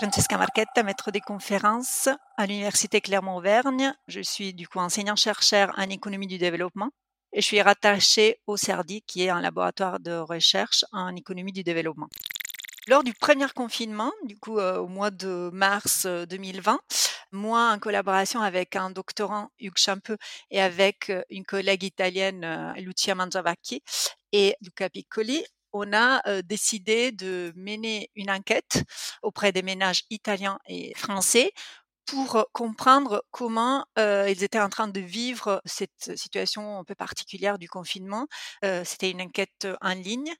Francesca Marchetta, maître des conférences à l'Université Clermont-Auvergne. Je suis du coup enseignant-chercheur en économie du développement et je suis rattachée au CERDI qui est un laboratoire de recherche en économie du développement. Lors du premier confinement, du coup euh, au mois de mars 2020, euh, moi en collaboration avec un doctorant Hugues Champeux et avec euh, une collègue italienne Lucia Mangiavacchi et Luca Piccoli, on a décidé de mener une enquête auprès des ménages italiens et français pour comprendre comment ils étaient en train de vivre cette situation un peu particulière du confinement. C'était une enquête en ligne.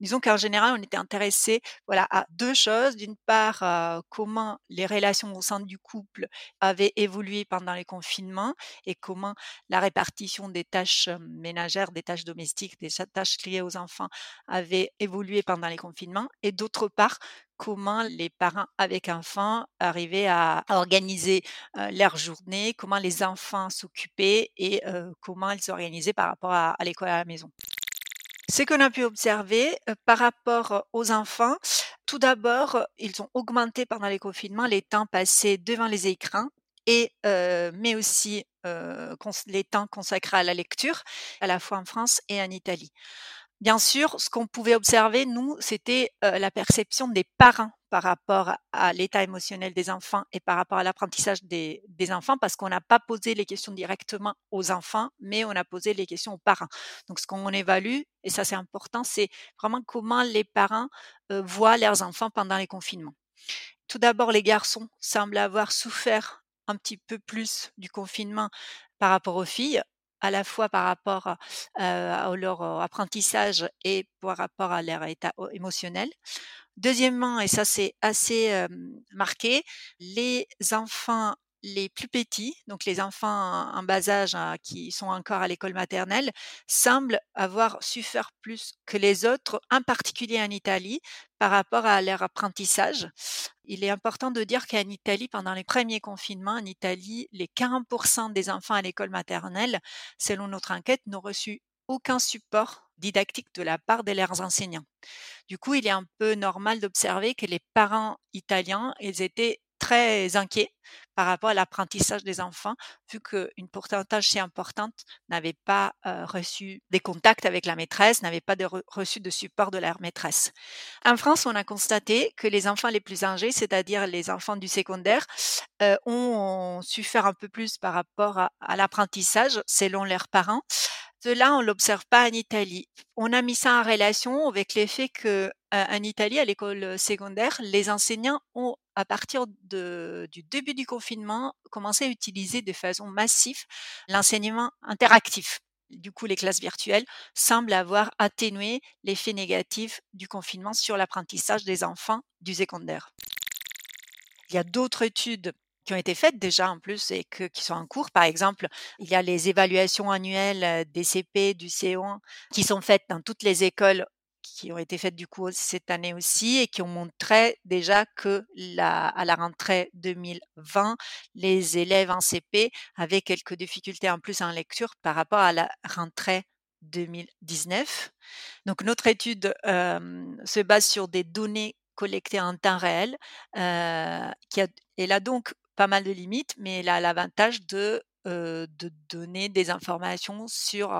Disons qu'en général, on était intéressé voilà, à deux choses. D'une part, comment les relations au sein du couple avaient évolué pendant les confinements et comment la répartition des tâches ménagères, des tâches domestiques, des tâches liées aux enfants avait évolué pendant les confinements. Et d'autre part, comment les parents avec enfants arrivaient à, organiser leur journée, comment les enfants s'occupaient et comment ils s'organisaient par rapport à, l'école à la maison? Ce qu'on a pu observer par rapport aux enfants, tout d'abord, ils ont augmenté pendant les confinements les temps passés devant les écrans et mais aussi les temps consacrés à la lecture, à la fois en France et en Italie. Bien sûr, ce qu'on pouvait observer, nous, c'était la perception des parents par rapport à l'état émotionnel des enfants et par rapport à l'apprentissage des, enfants, parce qu'on n'a pas posé les questions directement aux enfants, mais on a posé les questions aux parents. Donc, ce qu'on évalue, et ça c'est important, c'est vraiment comment les parents voient leurs enfants pendant les confinements. Tout d'abord, les garçons semblent avoir souffert un petit peu plus du confinement par rapport aux filles à la fois par rapport à leur apprentissage et par rapport à leur état émotionnel. Deuxièmement, et ça c'est assez marqué, les enfants les plus petits, donc les enfants en bas âge hein, qui sont encore à l'école maternelle, semblent avoir su faire plus que les autres, en particulier en Italie, par rapport à leur apprentissage. Il est important de dire qu'en Italie, pendant les premiers confinements, en Italie, les 40% des enfants à l'école maternelle, selon notre enquête, n'ont reçu aucun support didactique de la part de leurs enseignants. Du coup, il est un peu normal d'observer que les parents italiens, ils étaient très inquiets par rapport à l'apprentissage des enfants, vu qu'une pourcentage si importante n'avait pas reçu des contacts avec la maîtresse, n'avait pas de reçu de support de leur maîtresse. En France, on a constaté que les enfants les plus âgés, c'est-à-dire les enfants du secondaire, ont, su faire un peu plus par rapport à l'apprentissage selon leurs parents. Cela, on l'observe pas en Italie. On a mis ça en relation avec l'effet que en Italie, à l'école secondaire, les enseignants ont, à partir du début du confinement, commencé à utiliser de façon massive l'enseignement interactif. Du coup, les classes virtuelles semblent avoir atténué l'effet négatif du confinement sur l'apprentissage des enfants du secondaire. Il y a d'autres études qui ont été faites déjà en plus et qui sont en cours. Par exemple, il y a les évaluations annuelles des CP, du CO1 qui sont faites dans toutes les écoles qui ont été faites du coup cette année aussi et qui ont montré déjà que la, à la rentrée 2020, les élèves en CP avaient quelques difficultés en plus en lecture par rapport à la rentrée 2019. Donc notre étude se base sur des données collectées en temps réel, euh, qui a, elle a donc pas mal de limites, mais elle a l'avantage de, de donner des informations sur,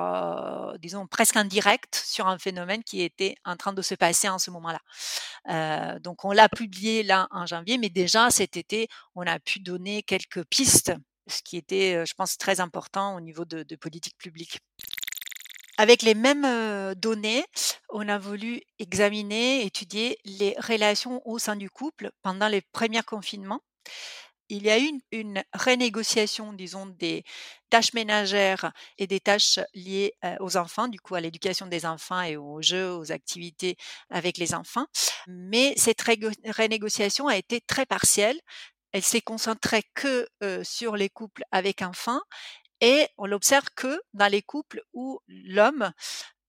disons, presque indirect sur un phénomène qui était en train de se passer en ce moment-là. donc, on l'a publié là en janvier, mais déjà cet été, on a pu donner quelques pistes, ce qui était, je pense, très important au niveau de politique publique. Avec les mêmes données, on a voulu examiner, étudier les relations au sein du couple pendant les premiers confinements il y a eu une, renégociation, disons, des tâches ménagères et des tâches liées aux enfants, du coup à l'éducation des enfants et aux jeux, aux activités avec les enfants. Mais cette renégociation a été très partielle. Elle s'est concentrée que sur les couples avec enfants et on l'observe que dans les couples où l'homme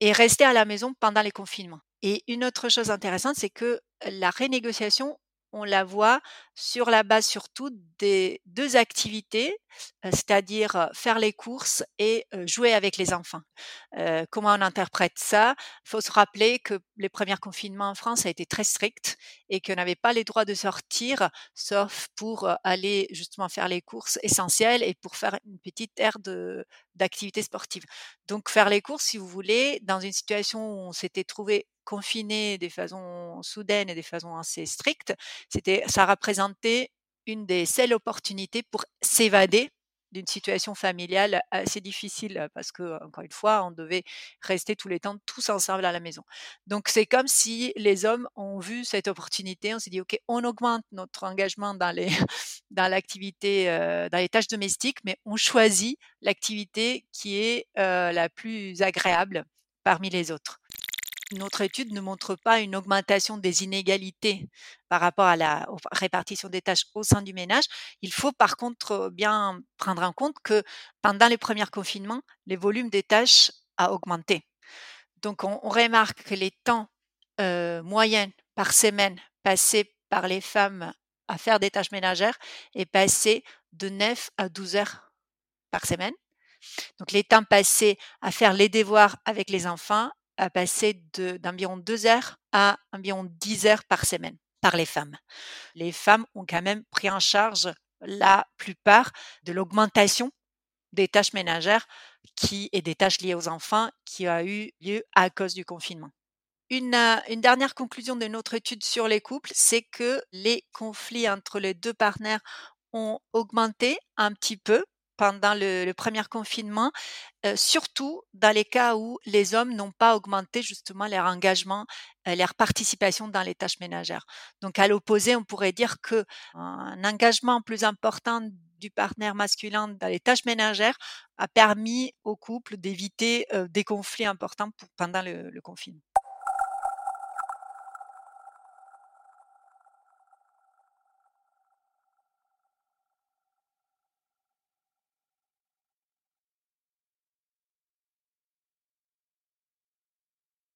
est resté à la maison pendant les confinements. Et une autre chose intéressante, c'est que la renégociation on la voit sur la base surtout des deux activités c'est-à-dire faire les courses et jouer avec les enfants. comment on interprète ça? Il faut se rappeler que les premiers confinements en France a été très strict et qu'on n'avait pas les droits de sortir, sauf pour aller justement faire les courses essentielles et pour faire une petite aire d'activité sportive. Donc faire les courses, si vous voulez, dans une situation où on s'était trouvé confiné de façon soudaine et de façon assez stricte, c'était ça une des seules opportunités pour s'évader d'une situation familiale assez difficile parce que encore une fois, on devait rester tous les temps tous ensemble à la maison. Donc c'est comme si les hommes ont vu cette opportunité, on s'est dit OK, on augmente notre engagement dans les dans l'activité dans les tâches domestiques, mais on choisit l'activité qui est la plus agréable parmi les autres notre étude ne montre pas une augmentation des inégalités par rapport à la répartition des tâches au sein du ménage. Il faut par contre bien prendre en compte que pendant les premiers confinements, les volumes des tâches a augmenté. Donc on, remarque que les temps moyens par semaine passés par les femmes à faire des tâches ménagères est passé de 9 à 12 heures par semaine. Donc les temps passés à faire les devoirs avec les enfants a passé d'environ deux heures à environ 10 heures par semaine par les femmes. Les femmes ont quand même pris en charge la plupart de l'augmentation des tâches ménagères qui et des tâches liées aux enfants qui a eu lieu à cause du confinement. Une, euh, une, dernière conclusion de notre étude sur les couples, c'est que les conflits entre les deux partenaires ont augmenté un petit peu pendant le, premier confinement, surtout dans les cas où les hommes n'ont pas augmenté justement leur engagement, leur participation dans les tâches ménagères. Donc à l'opposé, on pourrait dire que un engagement plus important du partenaire masculin dans les tâches ménagères a permis au couple d'éviter des conflits importants pendant le confinement.